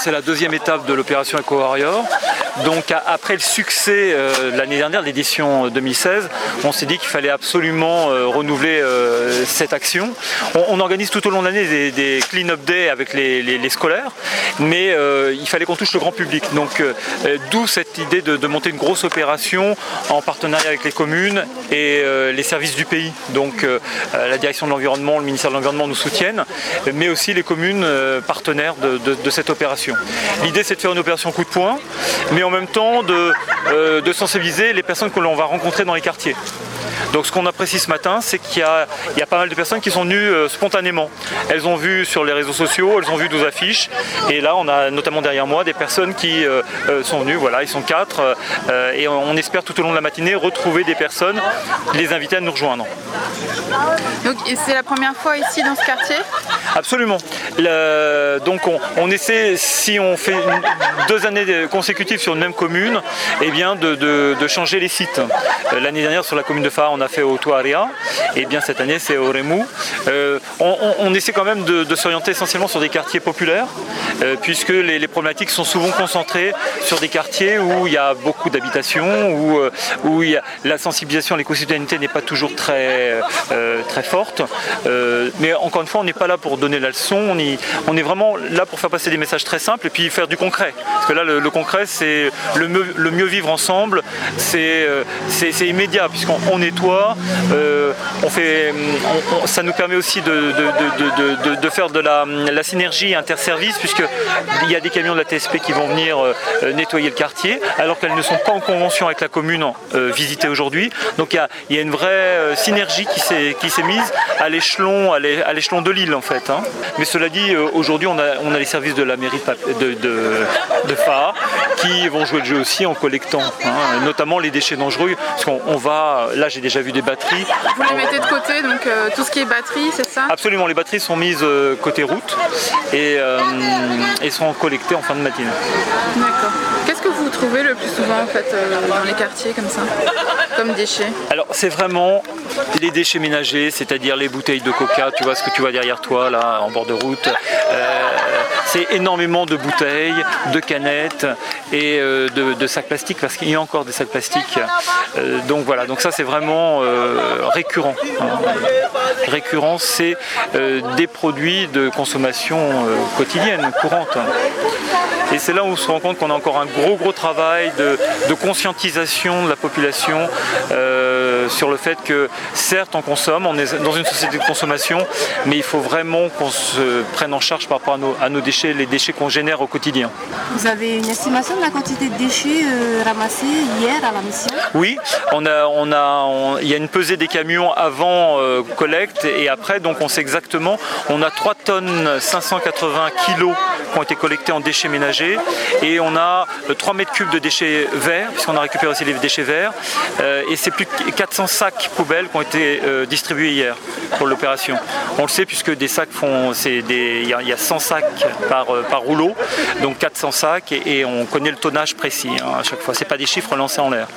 C'est la deuxième étape de l'opération Eco Warrior. Donc après le succès euh, l'année dernière, l'édition 2016, on s'est dit qu'il fallait absolument euh, renouveler euh, cette action. On, organise tout au long de l'année des, clean-up day avec les, scolaires, mais il fallait qu'on touche le grand public. Donc d'où cette idée de, monter une grosse opération en partenariat avec les communes et les services du pays. Donc la direction de l'environnement, le ministère de l'environnement nous soutiennent, mais aussi les communes partenaires de cette opération. L'idée c'est de faire une opération coup de poing, mais en même temps de, euh, de sensibiliser les personnes que l'on va rencontrer dans les quartiers. Donc ce qu'on apprécie ce matin, c'est qu'il y, a, pas mal de personnes qui sont venues euh, spontanément. Elles ont vu sur les réseaux sociaux, elles ont vu nos affiches. Et là, on a notamment derrière moi des personnes qui euh, euh, sont venues. Voilà, ils sont quatre. et on, espère tout au long de la matinée retrouver des personnes, les inviter à nous rejoindre. Donc c'est la première fois ici dans ce quartier? Absolument. donc on, essaie, si on fait deux années consécutives sur une même commune, eh bien de, changer les sites. L'année dernière sur la commune de Phare, on a fait au Tuaria, et bien cette année c'est au Remou. Euh, on, essaie quand même de, s'orienter essentiellement sur des quartiers populaires, euh, puisque les, problématiques sont souvent concentrées sur des quartiers où il y a beaucoup d'habitations, où, euh, où il la sensibilisation à l'éco-citoyenneté n'est pas toujours très, très forte. mais encore une fois, on n'est pas là pour donner la leçon, on, on, est vraiment là pour faire passer des messages très simples et puis faire du concret. Parce que là, le, concret, c'est le, le, mieux vivre ensemble, c'est immédiat, puisqu'on nettoie, euh, on fait, ça nous permet aussi de, faire de la, la synergie interservice, puisqu'il y a des camions de la TSP qui vont venir euh, nettoyer le quartier, alors qu'elles ne sont pas en convention avec la commune euh, visitée aujourd'hui. Donc il y, a, une vraie synergie qui s'est mise à l'échelon à l'échelon de l'île en fait. Hein. Mais cela dit, aujourd'hui on a, les services de la mairie de, de, qui vont jouer le jeu aussi en collectant, hein, notamment les déchets dangereux, parce qu'on va, là j'ai déjà vu des batteries. Vous les mettez de côté, donc euh, tout ce qui est batterie, c'est ça? Absolument, les batteries sont mises euh, côté route et, euh, et, sont collectées en fin de matinée. D'accord. Qu'est-ce que vous trouvez le plus souvent en fait dans les quartiers comme ça, comme déchets? Alors c'est vraiment les déchets ménagers, c'est-à-dire les bouteilles de coca, tu vois ce que tu vois derrière toi là en bord de route. C'est énormément de bouteilles, de canettes et de, sacs plastiques parce qu'il y a encore des sacs plastiques. donc voilà, donc ça c'est vraiment euh, récurrent. Récurrent, c'est euh, des produits de consommation euh, quotidienne, courante. Et c'est là où on se rend compte qu'on a encore un gros gros travail de, conscientisation de la population sur le fait que certes on consomme, on est dans une société de consommation, mais il faut vraiment qu'on se prenne en charge par rapport à nos, à nos déchets, les déchets qu'on génère au quotidien. Vous avez une estimation de la quantité de déchets ramassés hier à la mission? Oui, on a, on a, il y a une pesée des camions avant euh, collecte et après, donc on sait exactement, on a 3 tonnes 580 kilos qui ont été collectés en déchets ménagers et on a 3 euh, mètres cubes de déchets verts, puisqu'on a récupéré aussi les déchets verts, euh, et c'est plus de 400 sacs poubelles qui ont été distribués hier pour l'opération. On le sait puisque des sacs font, c'est des, il y, a 100 sacs par, par rouleau, donc 400 sacs et, on connaît le tonnage précis hein, à chaque fois. C'est pas des chiffres lancés en l'air.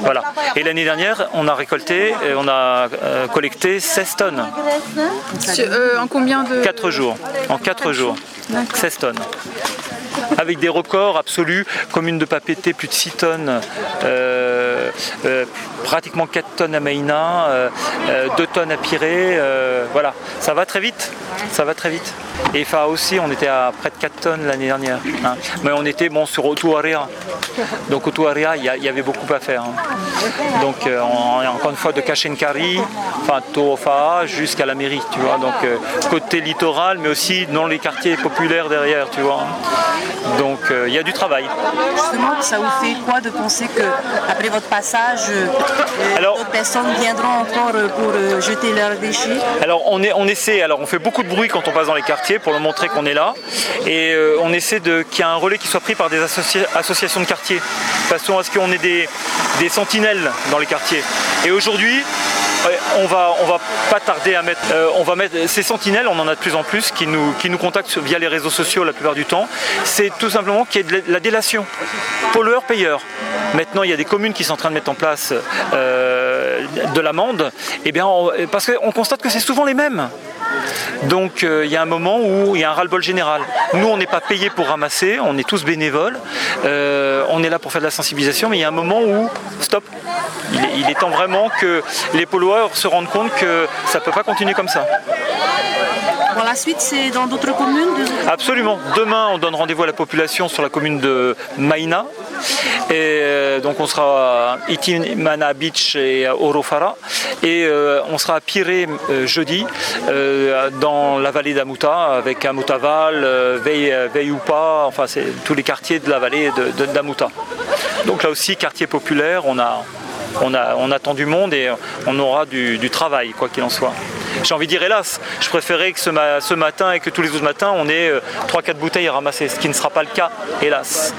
Voilà. Et l'année dernière, on a récolté, on a euh, collecté 16 tonnes. Euh, en combien de 4 jours. En 4 jours. 16 tonnes avec des records absolus, commune de Papété, plus de 6 tonnes, euh, pratiquement 4 tonnes à Maïna, 2 tonnes à Pirée, voilà, ça va très vite, ça va très vite. Et Fa aussi, on était à près de 4 tonnes l'année dernière, hein. mais on était bon sur Otuarea, donc Otuarea, il y, avait beaucoup à faire. Hein. Donc encore une fois de Kachenkari, enfin Tofa jusqu'à la mairie, tu vois. Donc euh, côté littoral, mais aussi dans les quartiers populaires derrière, vois. Donc euh, il y a du travail. Ça vous fait quoi de penser que votre euh, d'autres personnes viendront encore pour jeter leurs déchets. Alors on, est, on essaie, alors on fait beaucoup de bruit quand on passe dans les quartiers pour leur montrer qu'on est là, et on essaie de qu'il y ait un relais qui soit pris par des associations de quartiers, de façon à ce qu'on ait des, des sentinelles dans les quartiers. Et aujourd'hui, on va, on va pas tarder à mettre, euh, on va mettre ces sentinelles, on en a de plus en plus qui nous, qui nous contactent via les réseaux sociaux la plupart du temps. C'est tout simplement qu'il y ait de la délation, pollueur-payeur. Maintenant, il y a des communes qui sont en train de mettre en place euh, de l'amende, et eh bien, parce qu'on constate que c'est souvent les mêmes. Donc il y a un moment où il y a un ras-le-bol général. Nous, on n'est pas payé pour ramasser, on est tous bénévoles, on est là pour faire de la sensibilisation, mais il y a un moment où, stop, il est, temps vraiment que les pollueurs se rendent compte que ça ne peut pas continuer comme ça. Pour la suite, c'est dans d'autres communes Absolument. Demain, on donne rendez-vous à la population sur la commune de Maïna. Et euh, donc on sera à Itimana Beach et à Orofara. Et euh, on sera à Piré euh, jeudi dans la vallée d'Amuta avec Amutaval, Veyupa, enfin c'est tous les quartiers de la vallée d'Amuta. Donc là aussi, quartier populaire, on a, on, a, on attend du monde et on aura du, travail, quoi qu'il en soit. J'ai envie de dire hélas, je préférais que ce, matin et que tous les autres matins on ait 3-4 bouteilles à ramasser, ce qui ne sera pas le cas, hélas.